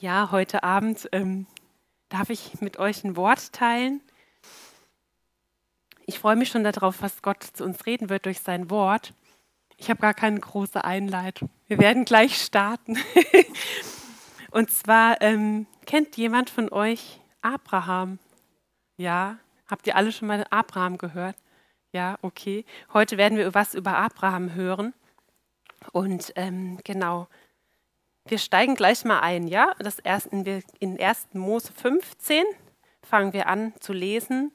Ja, heute Abend ähm, darf ich mit euch ein Wort teilen. Ich freue mich schon darauf, was Gott zu uns reden wird durch sein Wort. Ich habe gar keine große Einleitung. Wir werden gleich starten. Und zwar ähm, kennt jemand von euch Abraham? Ja, habt ihr alle schon mal Abraham gehört? Ja, okay. Heute werden wir was über Abraham hören. Und ähm, genau, wir steigen gleich mal ein, ja? Das erst in, in 1. Mose 15 fangen wir an zu lesen.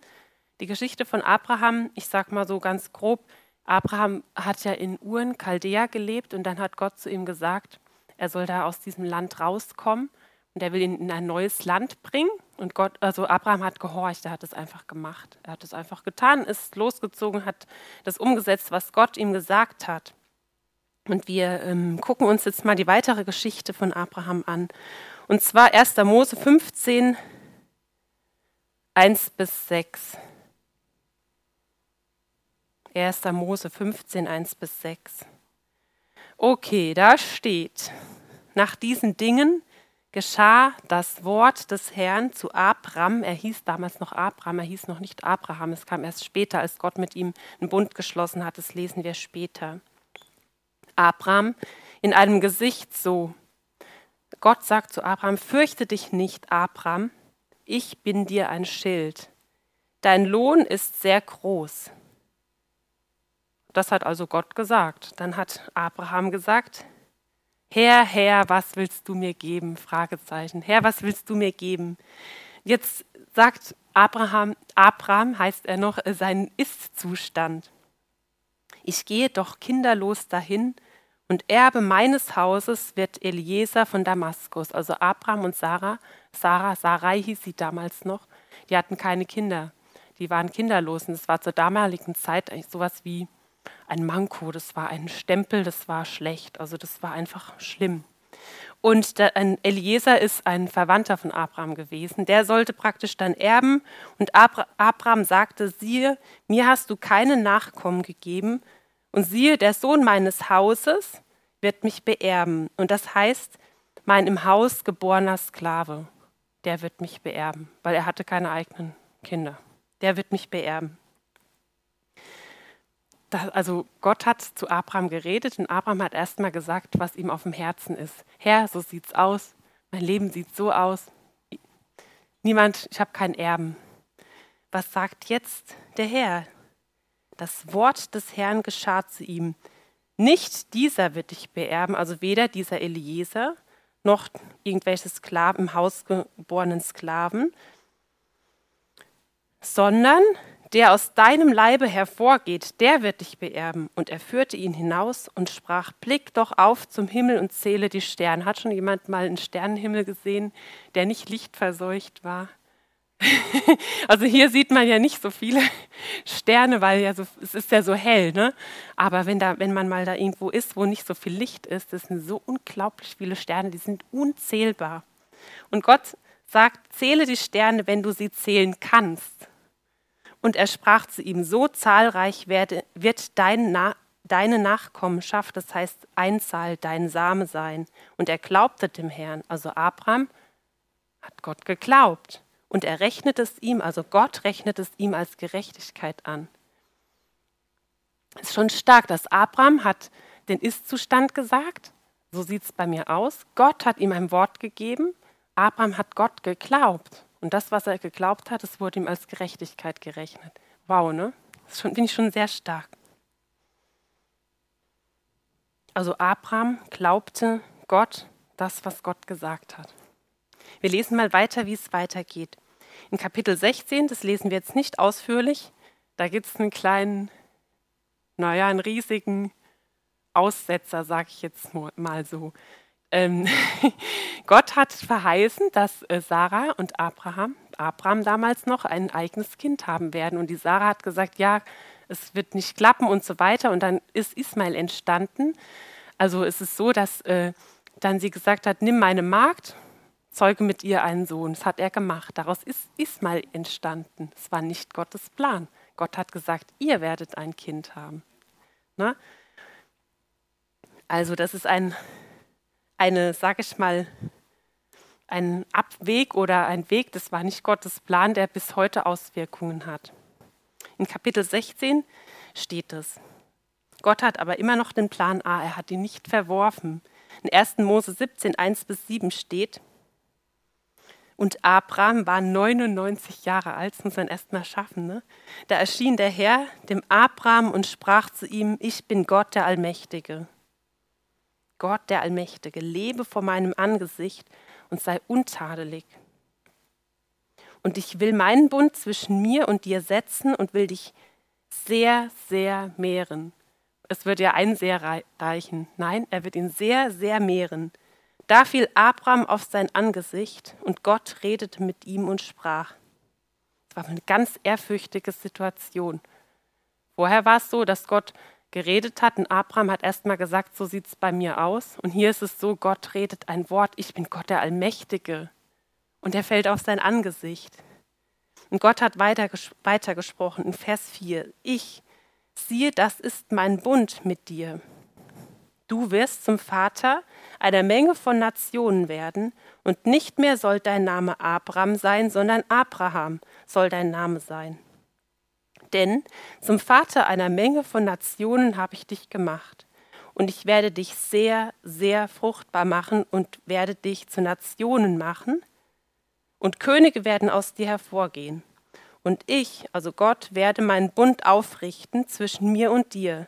Die Geschichte von Abraham, ich sag mal so ganz grob, Abraham hat ja in Uren, Chaldea gelebt und dann hat Gott zu ihm gesagt, er soll da aus diesem Land rauskommen und er will ihn in ein neues Land bringen. Und Gott, also Abraham hat gehorcht, er hat es einfach gemacht. Er hat es einfach getan, ist losgezogen, hat das umgesetzt, was Gott ihm gesagt hat. Und wir ähm, gucken uns jetzt mal die weitere Geschichte von Abraham an. Und zwar 1. Mose 15, 1 bis 6. 1. Mose 15, 1 bis 6. Okay, da steht, nach diesen Dingen geschah das Wort des Herrn zu Abram. Er hieß damals noch Abram, er hieß noch nicht Abraham. Es kam erst später, als Gott mit ihm einen Bund geschlossen hat. Das lesen wir später. Abraham in einem Gesicht so. Gott sagt zu Abraham, fürchte dich nicht, Abraham, ich bin dir ein Schild. Dein Lohn ist sehr groß. Das hat also Gott gesagt. Dann hat Abraham gesagt, Herr, Herr, was willst du mir geben? Fragezeichen. Herr, was willst du mir geben? Jetzt sagt Abraham, Abraham heißt er noch, seinen Ist-Zustand. Ich gehe doch kinderlos dahin und Erbe meines Hauses wird Eliezer von Damaskus, also Abraham und Sarah. Sarah, Sarai hieß sie damals noch, die hatten keine Kinder. Die waren kinderlos und das war zur damaligen Zeit eigentlich sowas wie ein Manko, das war ein Stempel, das war schlecht, also das war einfach schlimm. Und Eliezer ist ein Verwandter von Abraham gewesen. Der sollte praktisch dann erben. Und Abra Abraham sagte: Siehe, mir hast du keine Nachkommen gegeben, und siehe, der Sohn meines Hauses wird mich beerben. Und das heißt, mein im Haus geborener Sklave, der wird mich beerben, weil er hatte keine eigenen Kinder. Der wird mich beerben. Das, also Gott hat zu Abraham geredet und Abraham hat erstmal gesagt, was ihm auf dem Herzen ist. Herr, so sieht's aus. Mein Leben sieht so aus. Niemand, ich habe keinen Erben. Was sagt jetzt der Herr? Das Wort des Herrn geschah zu ihm. Nicht dieser wird dich beerben, also weder dieser Eliezer noch irgendwelche Sklaven, im Haus geborenen Sklaven, sondern der aus deinem Leibe hervorgeht, der wird dich beerben. Und er führte ihn hinaus und sprach, blick doch auf zum Himmel und zähle die Sterne. Hat schon jemand mal einen Sternenhimmel gesehen, der nicht lichtverseucht war? also hier sieht man ja nicht so viele Sterne, weil ja so, es ist ja so hell. Ne? Aber wenn, da, wenn man mal da irgendwo ist, wo nicht so viel Licht ist, das sind so unglaublich viele Sterne, die sind unzählbar. Und Gott sagt, zähle die Sterne, wenn du sie zählen kannst. Und er sprach zu ihm, so zahlreich werde, wird dein Na, deine Nachkommenschaft, das heißt Einzahl, dein Same sein. Und er glaubte dem Herrn, also Abraham hat Gott geglaubt. Und er rechnet es ihm, also Gott rechnet es ihm als Gerechtigkeit an. Es ist schon stark, dass Abraham hat den Ist-Zustand gesagt. So sieht es bei mir aus. Gott hat ihm ein Wort gegeben. Abraham hat Gott geglaubt. Und das, was er geglaubt hat, das wurde ihm als Gerechtigkeit gerechnet. Wow, ne? Das finde ich schon sehr stark. Also Abraham glaubte Gott das, was Gott gesagt hat. Wir lesen mal weiter, wie es weitergeht. In Kapitel 16, das lesen wir jetzt nicht ausführlich, da gibt es einen kleinen, naja, einen riesigen Aussetzer, sage ich jetzt mal so. Ähm, Gott hat verheißen, dass äh, Sarah und Abraham, Abraham damals noch, ein eigenes Kind haben werden. Und die Sarah hat gesagt, ja, es wird nicht klappen und so weiter. Und dann ist Ismael entstanden. Also es ist so, dass äh, dann sie gesagt hat, nimm meine Magd zeuge mit ihr einen Sohn. Das hat er gemacht. Daraus ist Ismael entstanden. Es war nicht Gottes Plan. Gott hat gesagt, ihr werdet ein Kind haben. Ne? Also das ist ein, eine, sage ich mal, ein Abweg oder ein Weg, das war nicht Gottes Plan, der bis heute Auswirkungen hat. In Kapitel 16 steht es. Gott hat aber immer noch den Plan A, er hat ihn nicht verworfen. In 1. Mose 17, 1 bis 7 steht, und Abraham war 99 Jahre alt, das muss man erst mal schaffen. Ne? Da erschien der Herr dem Abraham und sprach zu ihm, ich bin Gott der Allmächtige. Gott der Allmächtige, lebe vor meinem Angesicht und sei untadelig. Und ich will meinen Bund zwischen mir und dir setzen und will dich sehr, sehr mehren. Es wird ja ein sehr reichen. Nein, er wird ihn sehr, sehr mehren. Da fiel Abraham auf sein Angesicht und Gott redete mit ihm und sprach. Es war eine ganz ehrfürchtige Situation. Vorher war es so, dass Gott geredet hat und Abraham hat erstmal gesagt, so sieht es bei mir aus. Und hier ist es so, Gott redet ein Wort, ich bin Gott der Allmächtige. Und er fällt auf sein Angesicht. Und Gott hat weiter, weitergesprochen in Vers 4, ich, siehe, das ist mein Bund mit dir. Du wirst zum Vater einer Menge von Nationen werden, und nicht mehr soll dein Name Abraham sein, sondern Abraham soll dein Name sein. Denn zum Vater einer Menge von Nationen habe ich dich gemacht. Und ich werde dich sehr, sehr fruchtbar machen und werde dich zu Nationen machen. Und Könige werden aus dir hervorgehen. Und ich, also Gott, werde meinen Bund aufrichten zwischen mir und dir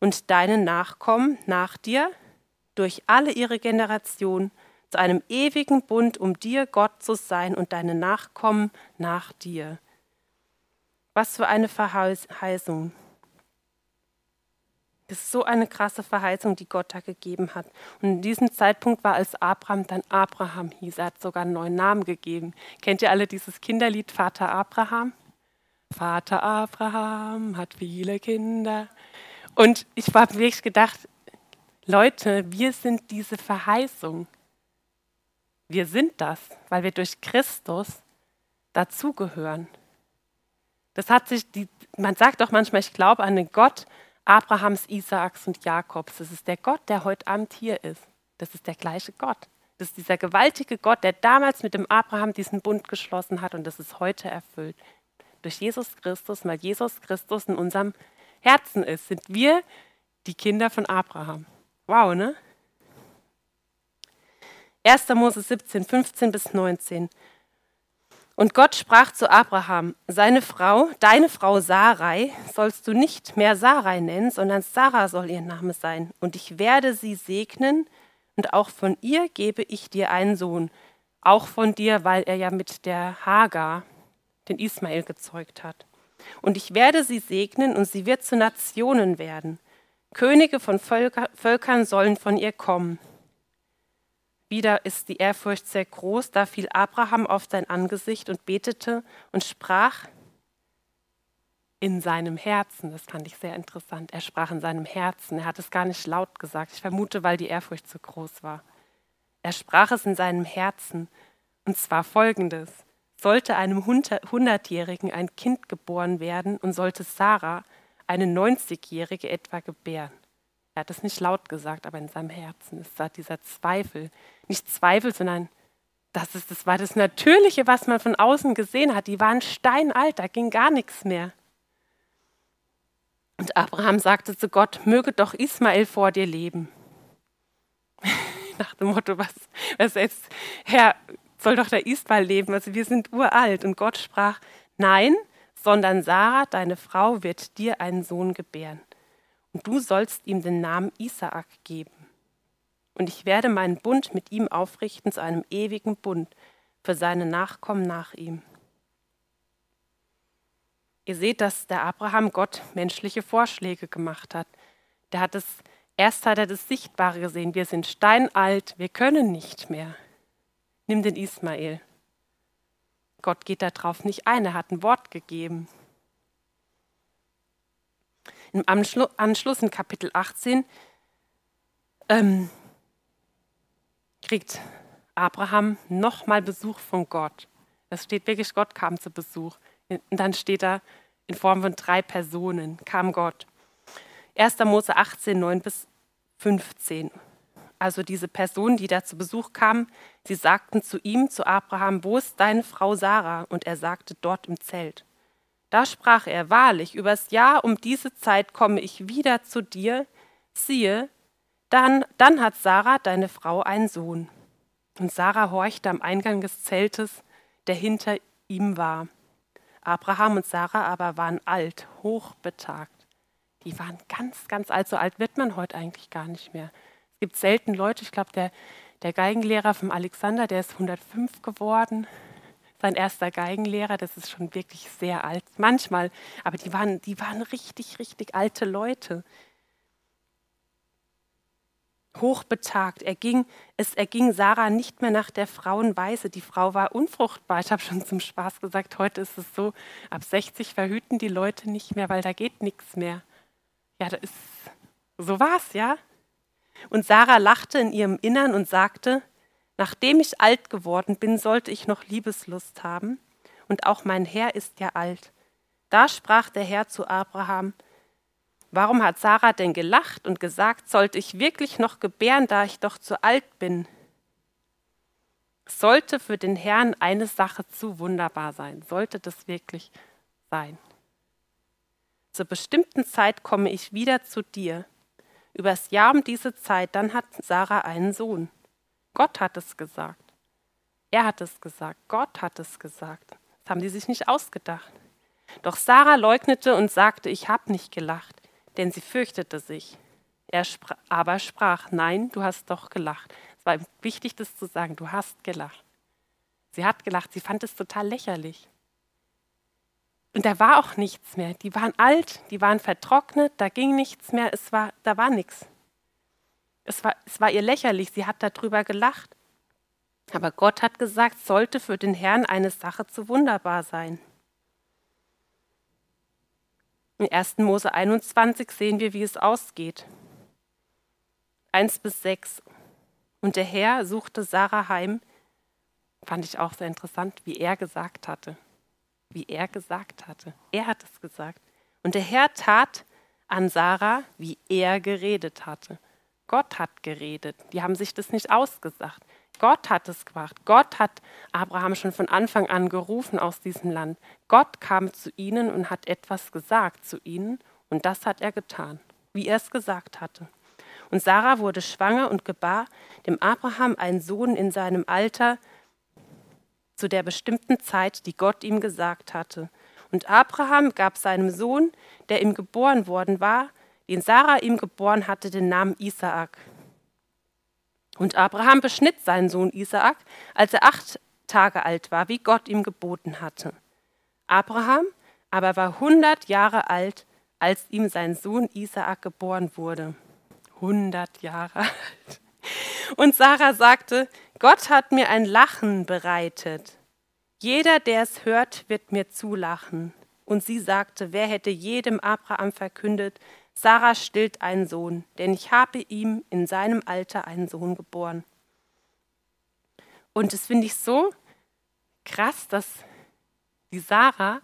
und deinen Nachkommen nach dir durch alle ihre Generationen zu einem ewigen Bund, um dir Gott zu sein und deine Nachkommen nach dir. Was für eine Verheißung. Das ist so eine krasse Verheißung, die Gott da gegeben hat. Und in diesem Zeitpunkt war, als Abraham dann Abraham hieß, er hat sogar einen neuen Namen gegeben. Kennt ihr alle dieses Kinderlied Vater Abraham? Vater Abraham hat viele Kinder. Und ich habe wirklich gedacht, Leute, wir sind diese Verheißung. Wir sind das, weil wir durch Christus dazugehören. Das hat sich, die, man sagt auch manchmal, ich glaube an den Gott Abrahams, Isaaks und Jakobs. Das ist der Gott, der heute Abend hier ist. Das ist der gleiche Gott. Das ist dieser gewaltige Gott, der damals mit dem Abraham diesen Bund geschlossen hat und das ist heute erfüllt. Durch Jesus Christus, weil Jesus Christus in unserem Herzen ist, sind wir die Kinder von Abraham. Wow, ne? 1. Mose 17, 15 bis 19. Und Gott sprach zu Abraham, seine Frau, deine Frau Sarai, sollst du nicht mehr Sarai nennen, sondern Sarah soll ihr Name sein. Und ich werde sie segnen, und auch von ihr gebe ich dir einen Sohn. Auch von dir, weil er ja mit der Hagar den Ismael gezeugt hat. Und ich werde sie segnen, und sie wird zu Nationen werden. Könige von Völker, Völkern sollen von ihr kommen. Wieder ist die Ehrfurcht sehr groß, da fiel Abraham auf sein Angesicht und betete und sprach in seinem Herzen. Das fand ich sehr interessant. Er sprach in seinem Herzen. Er hat es gar nicht laut gesagt. Ich vermute, weil die Ehrfurcht zu groß war. Er sprach es in seinem Herzen. Und zwar folgendes. Sollte einem Hundertjährigen ein Kind geboren werden und sollte Sarah eine 90-Jährige etwa gebären, er hat es nicht laut gesagt, aber in seinem Herzen ist da dieser Zweifel. Nicht Zweifel, sondern das, ist, das war das Natürliche, was man von außen gesehen hat. Die waren steinalt, da ging gar nichts mehr. Und Abraham sagte zu Gott, möge doch Ismael vor dir leben. Nach dem Motto, was, was jetzt, Herr, soll doch der Ismael leben, also wir sind uralt. Und Gott sprach, nein, sondern Sarah, deine Frau, wird dir einen Sohn gebären und du sollst ihm den Namen Isaak geben. Und ich werde meinen Bund mit ihm aufrichten zu einem ewigen Bund für seine Nachkommen nach ihm. Ihr seht, dass der Abraham Gott menschliche Vorschläge gemacht hat. Der hat es, erst hat er das Sichtbare gesehen. Wir sind steinalt, wir können nicht mehr. Nimm den Ismael. Gott geht darauf nicht ein, er hat ein Wort gegeben. Im Anschluss in Kapitel 18 ähm, kriegt Abraham nochmal Besuch von Gott. Es steht wirklich, Gott kam zu Besuch. Und dann steht da in Form von drei Personen kam Gott. 1. Mose 18, 9 bis 15. also diese Personen, die da zu Besuch kamen, sie sagten zu ihm, zu Abraham, wo ist deine Frau Sarah? Und er sagte, dort im Zelt. Da sprach er, wahrlich, übers Jahr um diese Zeit komme ich wieder zu dir, siehe, dann, dann hat Sarah, deine Frau, einen Sohn. Und Sarah horchte am Eingang des Zeltes, der hinter ihm war. Abraham und Sarah aber waren alt, hochbetagt. Die waren ganz, ganz alt. So alt wird man heute eigentlich gar nicht mehr. Es gibt selten Leute, ich glaube, der, der Geigenlehrer vom Alexander, der ist 105 geworden. Sein erster Geigenlehrer, das ist schon wirklich sehr alt. Manchmal, aber die waren, die waren richtig, richtig alte Leute hochbetagt. Er ging, es erging Sarah nicht mehr nach der Frauenweise. Die Frau war unfruchtbar. Ich habe schon zum Spaß gesagt, heute ist es so, ab 60 verhüten die Leute nicht mehr, weil da geht nichts mehr. Ja, da ist, so war's, ja. Und Sarah lachte in ihrem Innern und sagte, nachdem ich alt geworden bin, sollte ich noch Liebeslust haben. Und auch mein Herr ist ja alt. Da sprach der Herr zu Abraham, Warum hat Sarah denn gelacht und gesagt, sollte ich wirklich noch gebären, da ich doch zu alt bin? Sollte für den Herrn eine Sache zu wunderbar sein? Sollte das wirklich sein? Zur bestimmten Zeit komme ich wieder zu dir. Übers Jahr um diese Zeit, dann hat Sarah einen Sohn. Gott hat es gesagt. Er hat es gesagt. Gott hat es gesagt. Das haben die sich nicht ausgedacht. Doch Sarah leugnete und sagte, ich habe nicht gelacht denn sie fürchtete sich. Er spr aber sprach, nein, du hast doch gelacht. Es war wichtig, das zu sagen, du hast gelacht. Sie hat gelacht, sie fand es total lächerlich. Und da war auch nichts mehr. Die waren alt, die waren vertrocknet, da ging nichts mehr, es war, da war nichts. Es war, es war ihr lächerlich, sie hat darüber gelacht. Aber Gott hat gesagt, sollte für den Herrn eine Sache zu wunderbar sein. In 1. Mose 21 sehen wir, wie es ausgeht. 1 bis 6. Und der Herr suchte Sarah heim, fand ich auch sehr interessant, wie er gesagt hatte. Wie er gesagt hatte. Er hat es gesagt. Und der Herr tat an Sarah, wie er geredet hatte. Gott hat geredet. Die haben sich das nicht ausgesagt. Gott hat es gemacht. Gott hat Abraham schon von Anfang an gerufen aus diesem Land. Gott kam zu ihnen und hat etwas gesagt zu ihnen und das hat er getan, wie er es gesagt hatte. Und Sarah wurde schwanger und gebar dem Abraham einen Sohn in seinem Alter zu der bestimmten Zeit, die Gott ihm gesagt hatte. Und Abraham gab seinem Sohn, der ihm geboren worden war, den Sarah ihm geboren hatte, den Namen Isaak. Und Abraham beschnitt seinen Sohn Isaak, als er acht Tage alt war, wie Gott ihm geboten hatte. Abraham aber war hundert Jahre alt, als ihm sein Sohn Isaak geboren wurde. Hundert Jahre alt. Und Sarah sagte, Gott hat mir ein Lachen bereitet. Jeder, der es hört, wird mir zulachen. Und sie sagte, wer hätte jedem Abraham verkündet, Sarah stillt einen Sohn, denn ich habe ihm in seinem Alter einen Sohn geboren. Und das finde ich so krass, dass die Sarah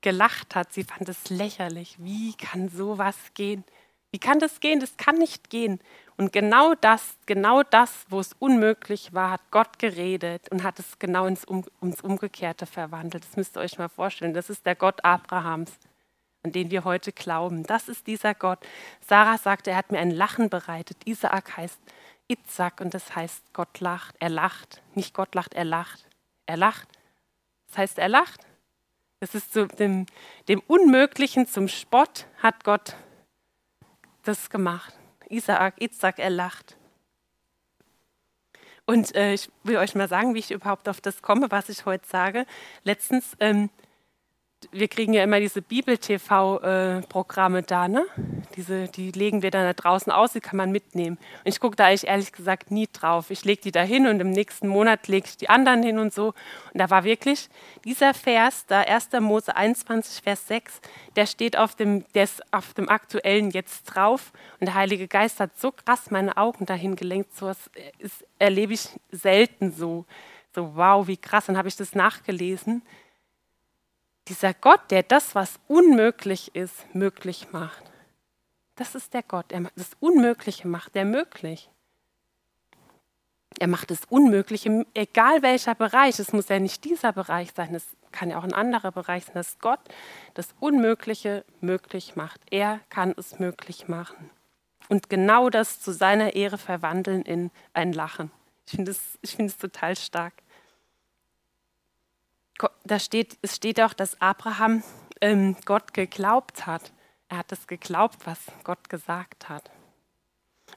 gelacht hat. Sie fand es lächerlich. Wie kann sowas gehen? Wie kann das gehen? Das kann nicht gehen. Und genau das, genau das, wo es unmöglich war, hat Gott geredet und hat es genau ins, um, ins Umgekehrte verwandelt. Das müsst ihr euch mal vorstellen. Das ist der Gott Abrahams an den wir heute glauben. Das ist dieser Gott. Sarah sagte, er hat mir ein Lachen bereitet. Isaak heißt Itzak und das heißt, Gott lacht. Er lacht. Nicht Gott lacht, er lacht. Er lacht. Das heißt, er lacht. Es ist zu dem, dem Unmöglichen zum Spott hat Gott das gemacht. Isaak, Itzak, er lacht. Und äh, ich will euch mal sagen, wie ich überhaupt auf das komme, was ich heute sage. Letztens ähm, wir kriegen ja immer diese Bibel-TV-Programme da, ne? Diese, die legen wir dann da draußen aus, die kann man mitnehmen. Und ich gucke da eigentlich ehrlich gesagt nie drauf. Ich lege die da hin und im nächsten Monat lege ich die anderen hin und so. Und da war wirklich dieser Vers, da 1. Mose 21, Vers 6, der steht auf dem, der ist auf dem aktuellen jetzt drauf. Und der Heilige Geist hat so krass meine Augen dahin gelenkt. So was ist, erlebe ich selten so. So, wow, wie krass. Dann habe ich das nachgelesen dieser Gott, der das, was unmöglich ist, möglich macht. Das ist der Gott, der das Unmögliche macht, der möglich. Er macht das Unmögliche, egal welcher Bereich. Es muss ja nicht dieser Bereich sein, es kann ja auch ein anderer Bereich sein, dass Gott das Unmögliche möglich macht. Er kann es möglich machen. Und genau das zu seiner Ehre verwandeln in ein Lachen. Ich finde es, find es total stark. Da steht, es steht auch, dass Abraham ähm, Gott geglaubt hat. Er hat es geglaubt, was Gott gesagt hat.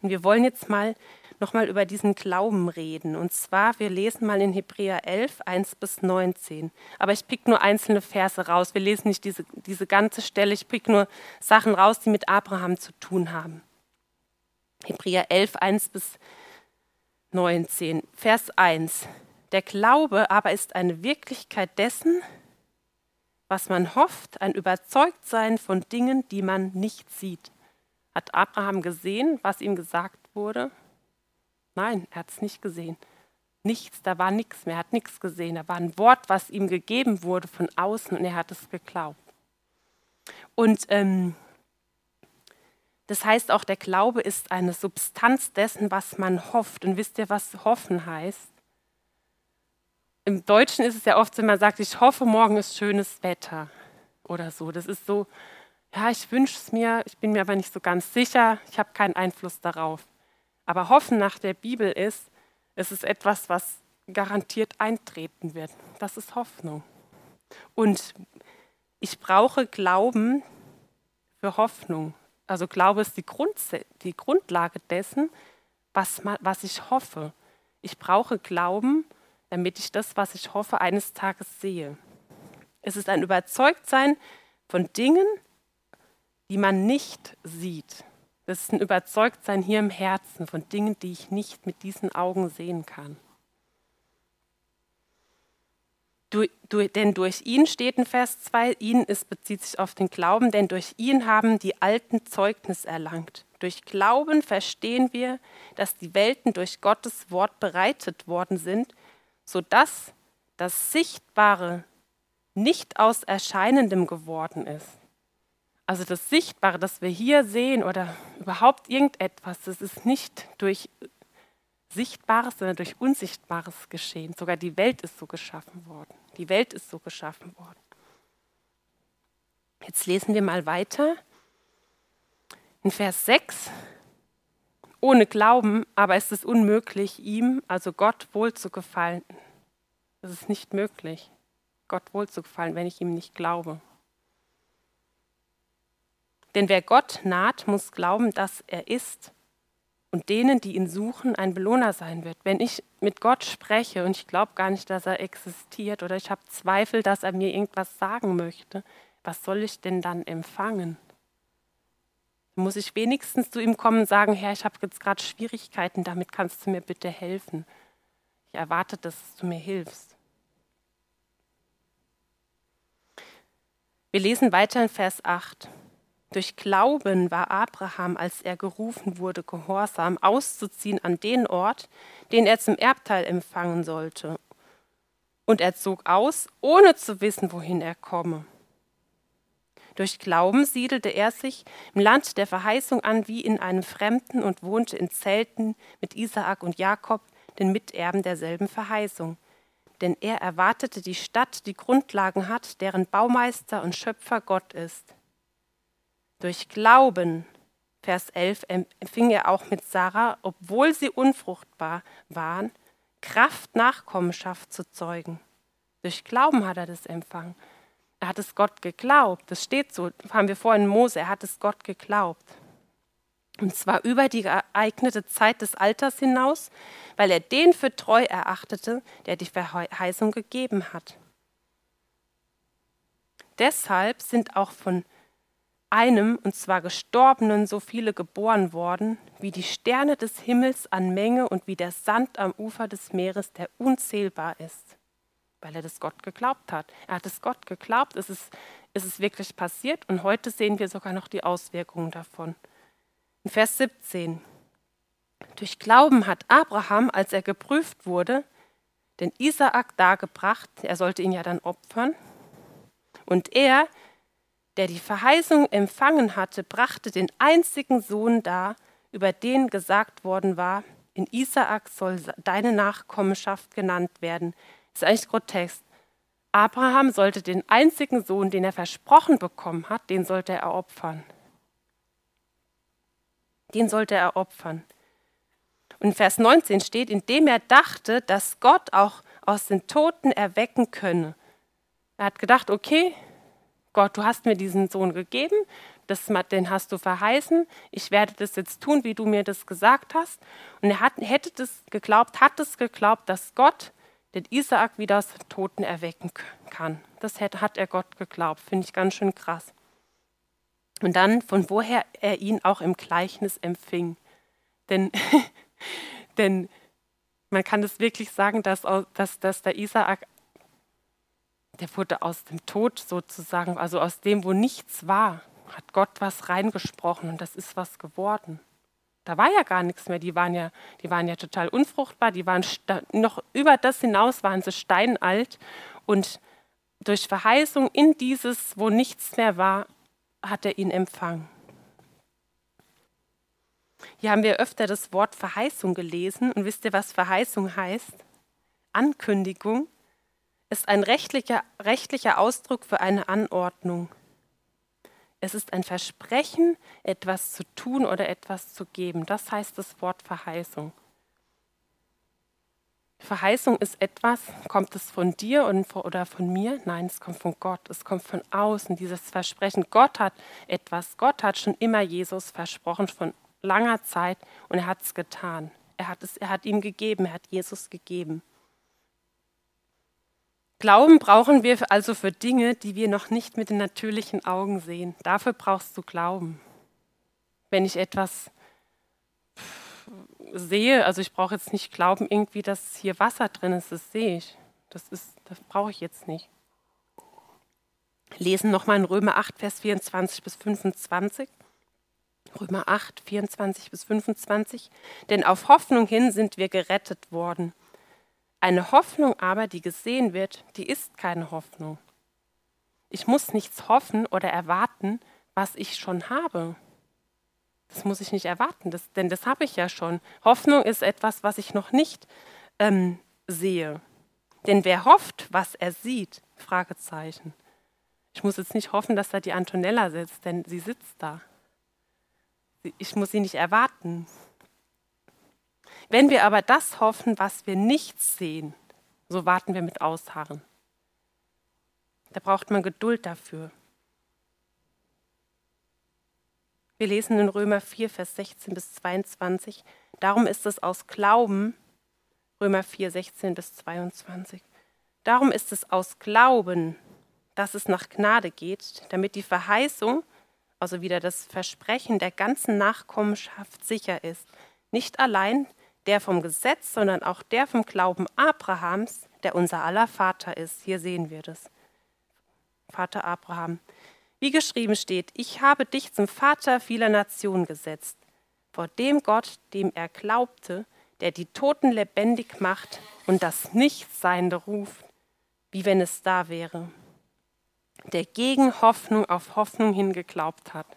Und wir wollen jetzt mal nochmal über diesen Glauben reden. Und zwar, wir lesen mal in Hebräer 11, 1 bis 19. Aber ich pick nur einzelne Verse raus. Wir lesen nicht diese, diese ganze Stelle. Ich pick nur Sachen raus, die mit Abraham zu tun haben. Hebräer 11, 1 bis 19. Vers 1. Der Glaube aber ist eine Wirklichkeit dessen, was man hofft, ein Überzeugtsein von Dingen, die man nicht sieht. Hat Abraham gesehen, was ihm gesagt wurde? Nein, er hat es nicht gesehen. Nichts, da war nichts mehr, er hat nichts gesehen. Da war ein Wort, was ihm gegeben wurde von außen und er hat es geglaubt. Und ähm, das heißt auch, der Glaube ist eine Substanz dessen, was man hofft. Und wisst ihr, was hoffen heißt? Im Deutschen ist es ja oft, wenn man sagt, ich hoffe, morgen ist schönes Wetter oder so. Das ist so, ja, ich wünsche es mir, ich bin mir aber nicht so ganz sicher, ich habe keinen Einfluss darauf. Aber Hoffen nach der Bibel ist, es ist etwas, was garantiert eintreten wird. Das ist Hoffnung. Und ich brauche Glauben für Hoffnung. Also Glaube ist die, Grund, die Grundlage dessen, was, was ich hoffe. Ich brauche Glauben damit ich das, was ich hoffe, eines Tages sehe. Es ist ein Überzeugtsein von Dingen, die man nicht sieht. Das ist ein Überzeugtsein hier im Herzen von Dingen, die ich nicht mit diesen Augen sehen kann. Du, du, denn durch ihn steht in Vers 2, ihn ist, bezieht sich auf den Glauben, denn durch ihn haben die Alten Zeugnis erlangt. Durch Glauben verstehen wir, dass die Welten durch Gottes Wort bereitet worden sind sodass das Sichtbare nicht aus Erscheinendem geworden ist. Also das Sichtbare, das wir hier sehen oder überhaupt irgendetwas, das ist nicht durch Sichtbares, sondern durch Unsichtbares geschehen. Sogar die Welt ist so geschaffen worden. Die Welt ist so geschaffen worden. Jetzt lesen wir mal weiter. In Vers 6 ohne Glauben aber ist es unmöglich, ihm, also Gott, wohl zu gefallen. Es ist nicht möglich, Gott wohl zu gefallen, wenn ich ihm nicht glaube. Denn wer Gott naht, muss glauben, dass er ist und denen, die ihn suchen, ein Belohner sein wird. Wenn ich mit Gott spreche und ich glaube gar nicht, dass er existiert oder ich habe Zweifel, dass er mir irgendwas sagen möchte, was soll ich denn dann empfangen? Muss ich wenigstens zu ihm kommen und sagen, Herr, ich habe jetzt gerade Schwierigkeiten, damit kannst du mir bitte helfen. Ich erwarte, dass du mir hilfst. Wir lesen weiter in Vers 8. Durch Glauben war Abraham, als er gerufen wurde, gehorsam, auszuziehen an den Ort, den er zum Erbteil empfangen sollte. Und er zog aus, ohne zu wissen, wohin er komme. Durch Glauben siedelte er sich im Land der Verheißung an wie in einem Fremden und wohnte in Zelten mit Isaak und Jakob, den Miterben derselben Verheißung. Denn er erwartete die Stadt, die Grundlagen hat, deren Baumeister und Schöpfer Gott ist. Durch Glauben, Vers 11, empfing er auch mit Sarah, obwohl sie unfruchtbar waren, Kraft, Nachkommenschaft zu zeugen. Durch Glauben hat er das empfangen. Er hat es Gott geglaubt. Das steht so, haben wir vorhin in Mose, er hat es Gott geglaubt. Und zwar über die geeignete Zeit des Alters hinaus, weil er den für treu erachtete, der die Verheißung gegeben hat. Deshalb sind auch von einem, und zwar Gestorbenen, so viele geboren worden, wie die Sterne des Himmels an Menge und wie der Sand am Ufer des Meeres, der unzählbar ist weil er das Gott geglaubt hat. Er hat es Gott geglaubt, es ist, es ist wirklich passiert und heute sehen wir sogar noch die Auswirkungen davon. In Vers 17. Durch Glauben hat Abraham, als er geprüft wurde, den Isaak dargebracht, er sollte ihn ja dann opfern. Und er, der die Verheißung empfangen hatte, brachte den einzigen Sohn dar, über den gesagt worden war, In Isaak soll deine Nachkommenschaft genannt werden. Ist eigentlich grotesk. Abraham sollte den einzigen Sohn, den er versprochen bekommen hat, den sollte er opfern. Den sollte er opfern. Und Vers 19 steht, indem er dachte, dass Gott auch aus den Toten erwecken könne. Er hat gedacht, okay, Gott, du hast mir diesen Sohn gegeben, das, den hast du verheißen, ich werde das jetzt tun, wie du mir das gesagt hast. Und er hat, hätte das geglaubt, hat es geglaubt, dass Gott den Isaak wieder aus Toten erwecken kann. Das hat er Gott geglaubt, finde ich ganz schön krass. Und dann, von woher er ihn auch im Gleichnis empfing. Denn, denn man kann es wirklich sagen, dass, dass, dass der Isaak, der wurde aus dem Tod sozusagen, also aus dem, wo nichts war, hat Gott was reingesprochen und das ist was geworden. Da war ja gar nichts mehr. Die waren ja, die waren ja total unfruchtbar. Die waren noch über das hinaus waren sie steinalt. Und durch Verheißung in dieses, wo nichts mehr war, hat er ihn empfangen. Hier haben wir öfter das Wort Verheißung gelesen. Und wisst ihr, was Verheißung heißt? Ankündigung ist ein rechtlicher, rechtlicher Ausdruck für eine Anordnung. Es ist ein Versprechen, etwas zu tun oder etwas zu geben. Das heißt das Wort Verheißung. Verheißung ist etwas, kommt es von dir oder von mir? Nein, es kommt von Gott. Es kommt von außen, dieses Versprechen. Gott hat etwas. Gott hat schon immer Jesus versprochen, von langer Zeit, und er hat es getan. Er hat, es, er hat ihm gegeben, er hat Jesus gegeben. Glauben brauchen wir also für Dinge, die wir noch nicht mit den natürlichen Augen sehen. Dafür brauchst du Glauben. Wenn ich etwas sehe, also ich brauche jetzt nicht glauben, irgendwie, dass hier Wasser drin ist, das sehe ich. Das, ist, das brauche ich jetzt nicht. Lesen nochmal in Römer 8, Vers 24 bis 25. Römer 8, 24 bis 25. Denn auf Hoffnung hin sind wir gerettet worden. Eine Hoffnung aber, die gesehen wird, die ist keine Hoffnung. Ich muss nichts hoffen oder erwarten, was ich schon habe. Das muss ich nicht erwarten, das, denn das habe ich ja schon. Hoffnung ist etwas, was ich noch nicht ähm, sehe. Denn wer hofft, was er sieht? Fragezeichen. Ich muss jetzt nicht hoffen, dass da die Antonella sitzt, denn sie sitzt da. Ich muss sie nicht erwarten. Wenn wir aber das hoffen, was wir nicht sehen, so warten wir mit Ausharren. Da braucht man Geduld dafür. Wir lesen in Römer 4, Vers 16 bis 22. Darum ist es aus Glauben, Römer 4, 16 bis 22. Darum ist es aus Glauben, dass es nach Gnade geht, damit die Verheißung, also wieder das Versprechen der ganzen Nachkommenschaft sicher ist. Nicht allein, der vom Gesetz, sondern auch der vom Glauben Abrahams, der unser aller Vater ist. Hier sehen wir das. Vater Abraham. Wie geschrieben steht, ich habe dich zum Vater vieler Nationen gesetzt, vor dem Gott, dem er glaubte, der die Toten lebendig macht und das Nichtseiende ruft, wie wenn es da wäre, der gegen Hoffnung auf Hoffnung hingeglaubt hat,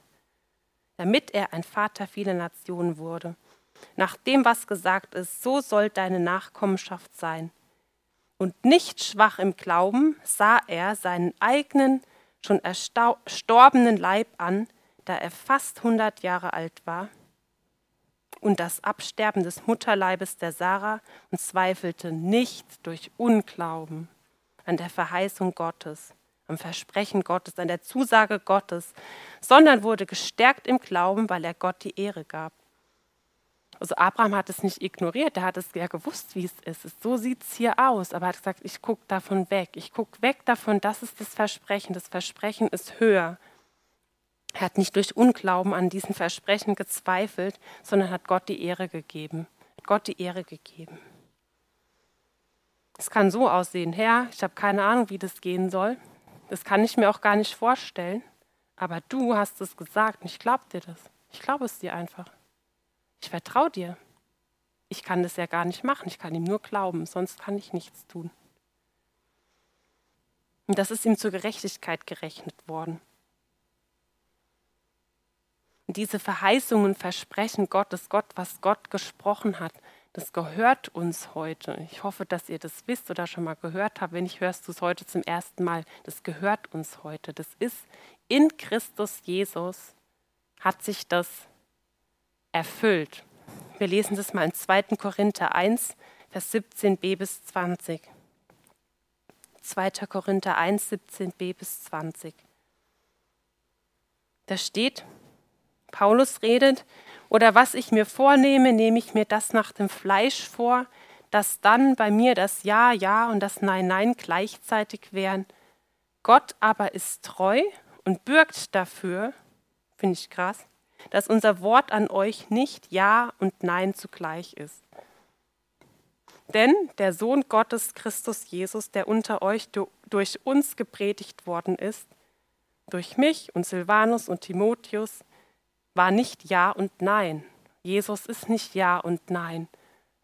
damit er ein Vater vieler Nationen wurde nach dem, was gesagt ist, so soll deine Nachkommenschaft sein. Und nicht schwach im Glauben sah er seinen eigenen, schon erstorbenen Leib an, da er fast hundert Jahre alt war, und das Absterben des Mutterleibes der Sarah und zweifelte nicht durch Unglauben an der Verheißung Gottes, am Versprechen Gottes, an der Zusage Gottes, sondern wurde gestärkt im Glauben, weil er Gott die Ehre gab. Also Abraham hat es nicht ignoriert, er hat es ja gewusst, wie es ist. So sieht es hier aus, aber er hat gesagt, ich gucke davon weg. Ich gucke weg davon, das ist das Versprechen. Das Versprechen ist höher. Er hat nicht durch Unglauben an diesen Versprechen gezweifelt, sondern hat Gott die Ehre gegeben. Gott die Ehre gegeben. Es kann so aussehen, Herr, ich habe keine Ahnung, wie das gehen soll. Das kann ich mir auch gar nicht vorstellen. Aber du hast es gesagt und ich glaube dir das. Ich glaube es dir einfach. Ich vertraue dir. Ich kann das ja gar nicht machen. Ich kann ihm nur glauben, sonst kann ich nichts tun. Und das ist ihm zur Gerechtigkeit gerechnet worden. Und diese Verheißungen, Versprechen Gottes, Gott, was Gott gesprochen hat, Das gehört uns heute. Ich hoffe, dass ihr das wisst oder schon mal gehört habt. Wenn nicht, hörst du es heute zum ersten Mal. Das gehört uns heute. Das ist in Christus Jesus hat sich das erfüllt. Wir lesen das mal in 2. Korinther 1, Vers 17b bis 20. 2. Korinther 1, 17b bis 20. Da steht, Paulus redet, oder was ich mir vornehme, nehme ich mir das nach dem Fleisch vor, dass dann bei mir das Ja, Ja und das Nein, Nein gleichzeitig wären. Gott aber ist treu und bürgt dafür, finde ich krass, dass unser Wort an euch nicht Ja und Nein zugleich ist. Denn der Sohn Gottes, Christus Jesus, der unter euch durch uns gepredigt worden ist, durch mich und Silvanus und Timotheus, war nicht Ja und Nein. Jesus ist nicht Ja und Nein.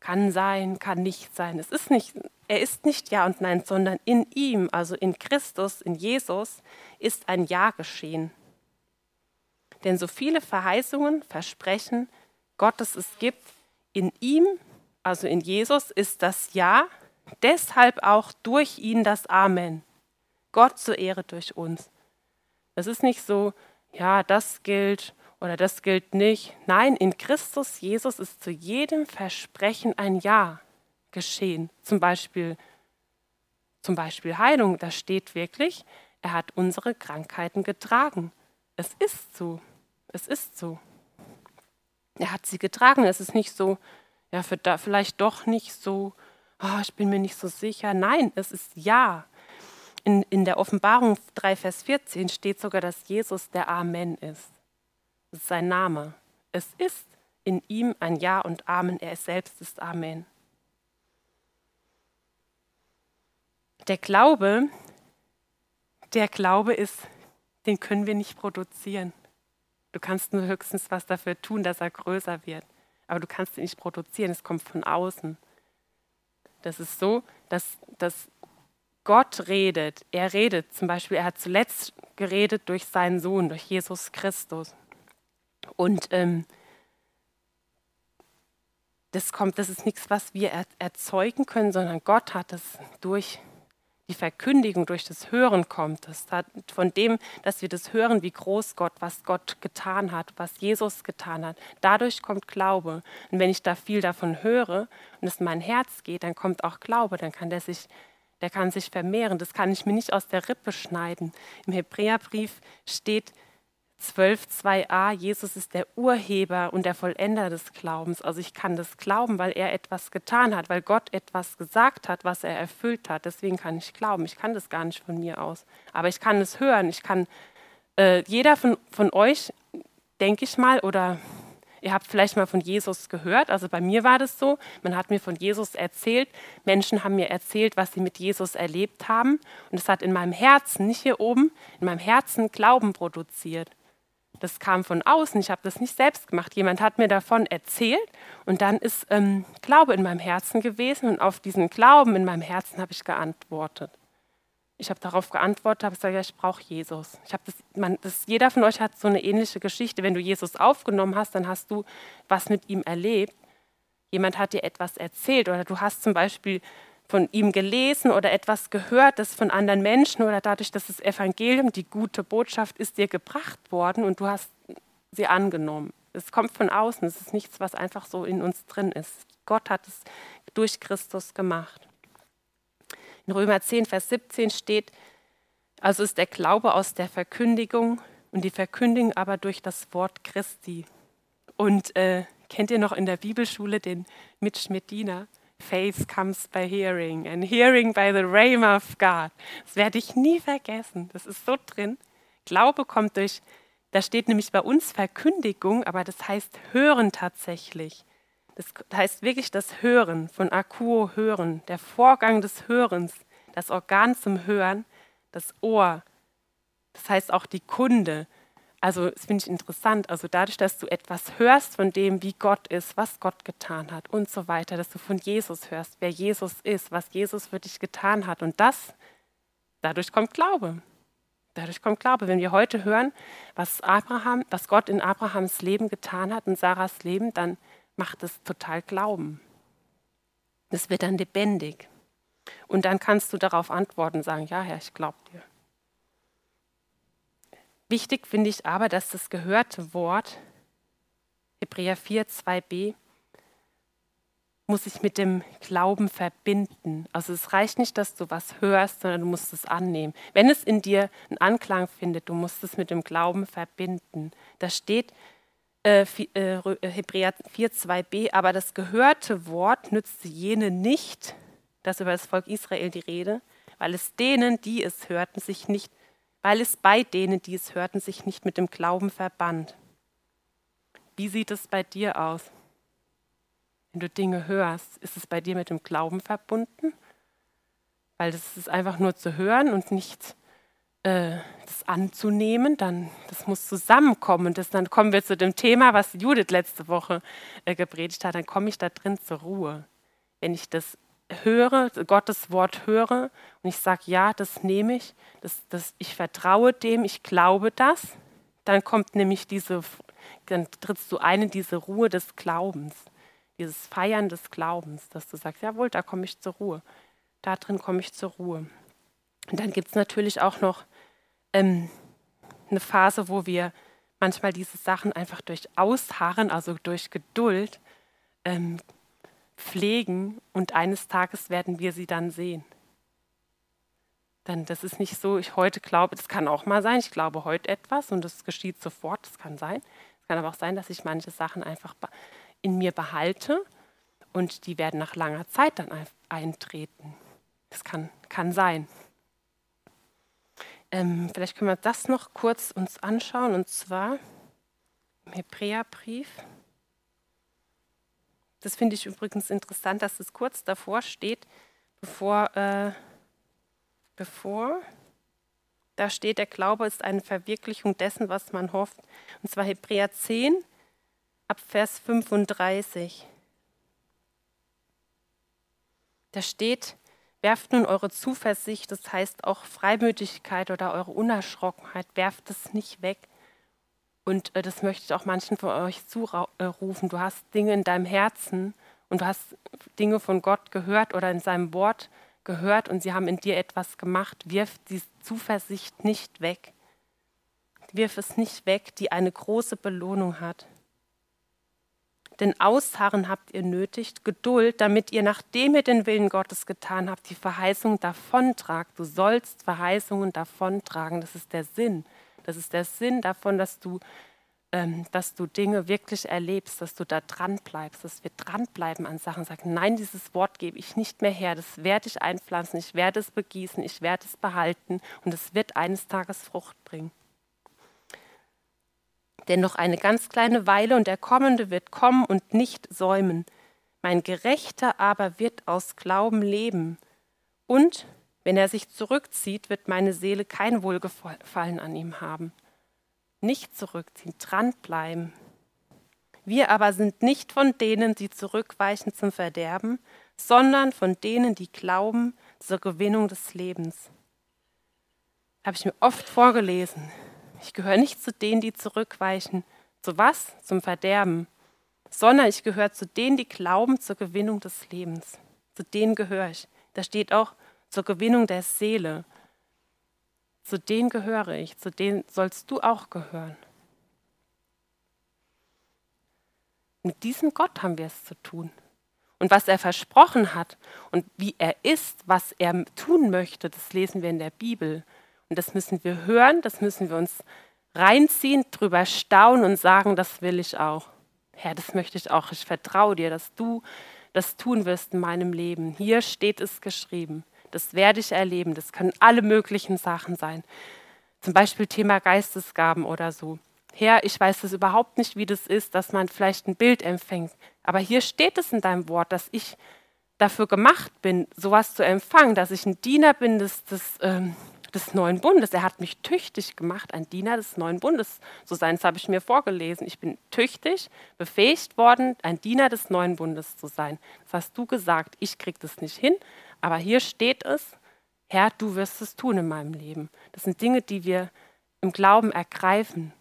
Kann sein, kann nicht sein. Es ist nicht, er ist nicht Ja und Nein, sondern in ihm, also in Christus, in Jesus, ist ein Ja geschehen. Denn so viele Verheißungen, Versprechen Gottes es gibt, in ihm, also in Jesus, ist das Ja, deshalb auch durch ihn das Amen. Gott zur Ehre durch uns. Es ist nicht so, ja, das gilt oder das gilt nicht. Nein, in Christus Jesus ist zu jedem Versprechen ein Ja geschehen. Zum Beispiel, zum Beispiel Heilung, da steht wirklich, er hat unsere Krankheiten getragen. Es ist so. Es ist so. Er hat sie getragen. Es ist nicht so, ja, vielleicht doch nicht so, oh, ich bin mir nicht so sicher. Nein, es ist ja. In, in der Offenbarung 3, Vers 14 steht sogar, dass Jesus der Amen ist. Das ist sein Name. Es ist in ihm ein Ja und Amen. Er selbst ist Amen. Der Glaube, der Glaube ist, den können wir nicht produzieren. Du kannst nur höchstens was dafür tun, dass er größer wird. Aber du kannst ihn nicht produzieren, es kommt von außen. Das ist so, dass, dass Gott redet. Er redet zum Beispiel, er hat zuletzt geredet durch seinen Sohn, durch Jesus Christus. Und ähm, das kommt, das ist nichts, was wir erzeugen können, sondern Gott hat es durch die Verkündigung, durch das Hören kommt. Das von dem, dass wir das hören, wie groß Gott, was Gott getan hat, was Jesus getan hat. Dadurch kommt Glaube. Und wenn ich da viel davon höre und es in mein Herz geht, dann kommt auch Glaube. Dann kann der sich, der kann sich vermehren. Das kann ich mir nicht aus der Rippe schneiden. Im Hebräerbrief steht, 12.2a, Jesus ist der Urheber und der Vollender des Glaubens. Also ich kann das glauben, weil er etwas getan hat, weil Gott etwas gesagt hat, was er erfüllt hat. Deswegen kann ich glauben. Ich kann das gar nicht von mir aus. Aber ich kann es hören. Ich kann, äh, jeder von, von euch, denke ich mal, oder ihr habt vielleicht mal von Jesus gehört. Also bei mir war das so. Man hat mir von Jesus erzählt. Menschen haben mir erzählt, was sie mit Jesus erlebt haben. Und es hat in meinem Herzen, nicht hier oben, in meinem Herzen Glauben produziert. Das kam von außen, ich habe das nicht selbst gemacht. Jemand hat mir davon erzählt und dann ist ähm, Glaube in meinem Herzen gewesen und auf diesen Glauben in meinem Herzen habe ich geantwortet. Ich habe darauf geantwortet, habe gesagt, ja, ich brauche Jesus. Ich das, man, das, jeder von euch hat so eine ähnliche Geschichte. Wenn du Jesus aufgenommen hast, dann hast du was mit ihm erlebt. Jemand hat dir etwas erzählt oder du hast zum Beispiel von ihm gelesen oder etwas gehört, das von anderen Menschen oder dadurch, dass das Evangelium, die gute Botschaft ist dir gebracht worden und du hast sie angenommen. Es kommt von außen, es ist nichts, was einfach so in uns drin ist. Gott hat es durch Christus gemacht. In Römer 10, Vers 17 steht, also ist der Glaube aus der Verkündigung und die Verkündigung aber durch das Wort Christi. Und äh, kennt ihr noch in der Bibelschule den Mitch Medina? Faith comes by hearing and hearing by the rhema of God. Das werde ich nie vergessen. Das ist so drin. Glaube kommt durch, da steht nämlich bei uns Verkündigung, aber das heißt Hören tatsächlich. Das heißt wirklich das Hören, von Akuo Hören, der Vorgang des Hörens, das Organ zum Hören, das Ohr. Das heißt auch die Kunde, also das finde ich interessant. Also dadurch, dass du etwas hörst von dem, wie Gott ist, was Gott getan hat und so weiter, dass du von Jesus hörst, wer Jesus ist, was Jesus für dich getan hat. Und das, dadurch kommt Glaube. Dadurch kommt Glaube. Wenn wir heute hören, was Abraham, was Gott in Abrahams Leben getan hat, in Sarahs Leben, dann macht es total Glauben. Das wird dann lebendig. Und dann kannst du darauf antworten und sagen, ja Herr, ich glaube dir. Wichtig finde ich aber, dass das gehörte Wort, Hebräer 4, 2b, muss sich mit dem Glauben verbinden. Also es reicht nicht, dass du was hörst, sondern du musst es annehmen. Wenn es in dir einen Anklang findet, du musst es mit dem Glauben verbinden. Da steht äh, äh, äh Hebräer 4, 2b, aber das gehörte Wort nützte jene nicht, dass über das Volk Israel die Rede, weil es denen, die es hörten, sich nicht, weil es bei denen, die es hörten, sich nicht mit dem Glauben verband. Wie sieht es bei dir aus? Wenn du Dinge hörst, ist es bei dir mit dem Glauben verbunden? Weil das ist einfach nur zu hören und nicht äh, das anzunehmen, dann das muss zusammenkommen. Das, dann kommen wir zu dem Thema, was Judith letzte Woche äh, gepredigt hat. Dann komme ich da drin zur Ruhe. Wenn ich das höre, Gottes Wort höre und ich sage, ja, das nehme ich, das, das, ich vertraue dem, ich glaube das, dann kommt nämlich diese, dann trittst du ein in diese Ruhe des Glaubens dieses Feiern des Glaubens, dass du sagst, jawohl, da komme ich zur Ruhe. Da drin komme ich zur Ruhe. Und dann gibt es natürlich auch noch ähm, eine Phase, wo wir manchmal diese Sachen einfach durch Ausharren, also durch Geduld, ähm, pflegen und eines Tages werden wir sie dann sehen. Dann, das ist nicht so, ich heute glaube, das kann auch mal sein, ich glaube heute etwas und das geschieht sofort, das kann sein. Es kann aber auch sein, dass ich manche Sachen einfach in mir behalte und die werden nach langer Zeit dann eintreten. Das kann, kann sein. Ähm, vielleicht können wir das noch kurz uns anschauen und zwar im Hebräerbrief. Das finde ich übrigens interessant, dass es kurz davor steht, bevor, äh, bevor da steht, der Glaube ist eine Verwirklichung dessen, was man hofft. Und zwar Hebräer 10, ab Vers 35. Da steht, werft nun eure Zuversicht, das heißt auch Freimütigkeit oder eure Unerschrockenheit, werft es nicht weg. Und äh, das möchte ich auch manchen von euch zurufen. Du hast Dinge in deinem Herzen und du hast Dinge von Gott gehört oder in seinem Wort gehört und sie haben in dir etwas gemacht. Wirf die Zuversicht nicht weg. Wirf es nicht weg, die eine große Belohnung hat. Denn Ausharren habt ihr nötig, Geduld, damit ihr, nachdem ihr den Willen Gottes getan habt, die Verheißung davontragt. Du sollst Verheißungen davontragen. Das ist der Sinn. Das ist der Sinn davon, dass du, ähm, dass du Dinge wirklich erlebst, dass du da dran bleibst, dass wir dranbleiben an Sachen. Sagen, nein, dieses Wort gebe ich nicht mehr her. Das werde ich einpflanzen. Ich werde es begießen. Ich werde es behalten. Und es wird eines Tages Frucht bringen. Denn noch eine ganz kleine Weile und der Kommende wird kommen und nicht säumen. Mein Gerechter aber wird aus Glauben leben. Und wenn er sich zurückzieht, wird meine Seele kein Wohlgefallen an ihm haben. Nicht zurückziehen, dranbleiben. Wir aber sind nicht von denen, die zurückweichen zum Verderben, sondern von denen, die glauben zur Gewinnung des Lebens. Habe ich mir oft vorgelesen. Ich gehöre nicht zu denen, die zurückweichen. Zu was? Zum Verderben. Sondern ich gehöre zu denen, die glauben zur Gewinnung des Lebens. Zu denen gehöre ich. Da steht auch zur Gewinnung der Seele. Zu denen gehöre ich. Zu denen sollst du auch gehören. Mit diesem Gott haben wir es zu tun. Und was er versprochen hat und wie er ist, was er tun möchte, das lesen wir in der Bibel. Und das müssen wir hören, das müssen wir uns reinziehen, drüber staunen und sagen, das will ich auch. Herr, das möchte ich auch. Ich vertraue dir, dass du das tun wirst in meinem Leben. Hier steht es geschrieben. Das werde ich erleben. Das können alle möglichen Sachen sein. Zum Beispiel Thema Geistesgaben oder so. Herr, ich weiß das überhaupt nicht, wie das ist, dass man vielleicht ein Bild empfängt. Aber hier steht es in deinem Wort, dass ich dafür gemacht bin, sowas zu empfangen, dass ich ein Diener bin des, des ähm, des neuen Bundes. Er hat mich tüchtig gemacht, ein Diener des neuen Bundes zu sein. Das habe ich mir vorgelesen. Ich bin tüchtig, befähigt worden, ein Diener des neuen Bundes zu sein. Das hast du gesagt. Ich kriege das nicht hin, aber hier steht es, Herr, du wirst es tun in meinem Leben. Das sind Dinge, die wir im Glauben ergreifen.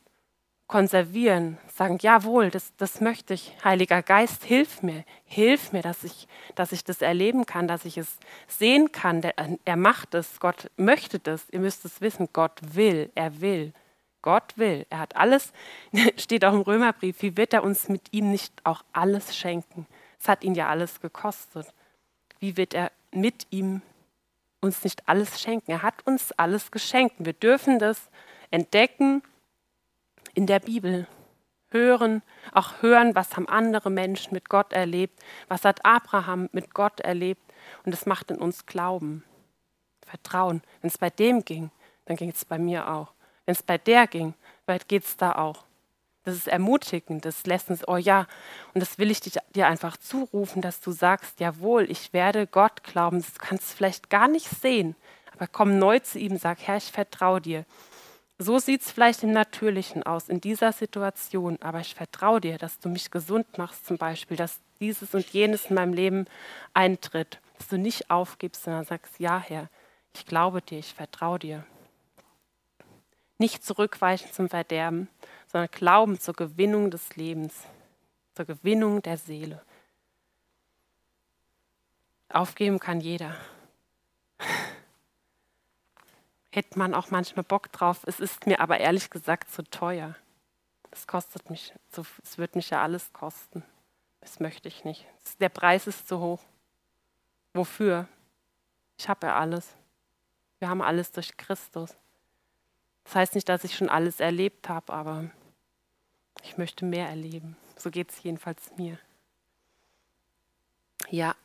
konservieren, sagen, jawohl, das, das möchte ich. Heiliger Geist, hilf mir, hilf mir, dass ich, dass ich das erleben kann, dass ich es sehen kann. Der, er macht es, Gott möchte das. Ihr müsst es wissen, Gott will, er will. Gott will. Er hat alles, steht auch im Römerbrief, wie wird er uns mit ihm nicht auch alles schenken? Es hat ihn ja alles gekostet. Wie wird er mit ihm uns nicht alles schenken? Er hat uns alles geschenkt. Wir dürfen das entdecken in der Bibel hören, auch hören, was haben andere Menschen mit Gott erlebt, was hat Abraham mit Gott erlebt und das macht in uns Glauben, Vertrauen. Wenn es bei dem ging, dann ging es bei mir auch. Wenn es bei der ging, weit geht es da auch. Das ist ermutigend, das lässt uns, oh ja, und das will ich dir einfach zurufen, dass du sagst, jawohl, ich werde Gott glauben, das kannst du vielleicht gar nicht sehen, aber komm neu zu ihm, sag, Herr, ich vertraue dir. So sieht es vielleicht im Natürlichen aus, in dieser Situation, aber ich vertraue dir, dass du mich gesund machst zum Beispiel, dass dieses und jenes in meinem Leben eintritt, dass du nicht aufgibst, sondern sagst, ja Herr, ich glaube dir, ich vertraue dir. Nicht zurückweichen zum Verderben, sondern Glauben zur Gewinnung des Lebens, zur Gewinnung der Seele. Aufgeben kann jeder hätte man auch manchmal Bock drauf. Es ist mir aber ehrlich gesagt zu teuer. Es kostet mich, es wird mich ja alles kosten. Das möchte ich nicht. Der Preis ist zu hoch. Wofür? Ich habe ja alles. Wir haben alles durch Christus. Das heißt nicht, dass ich schon alles erlebt habe, aber ich möchte mehr erleben. So geht es jedenfalls mir. Ja.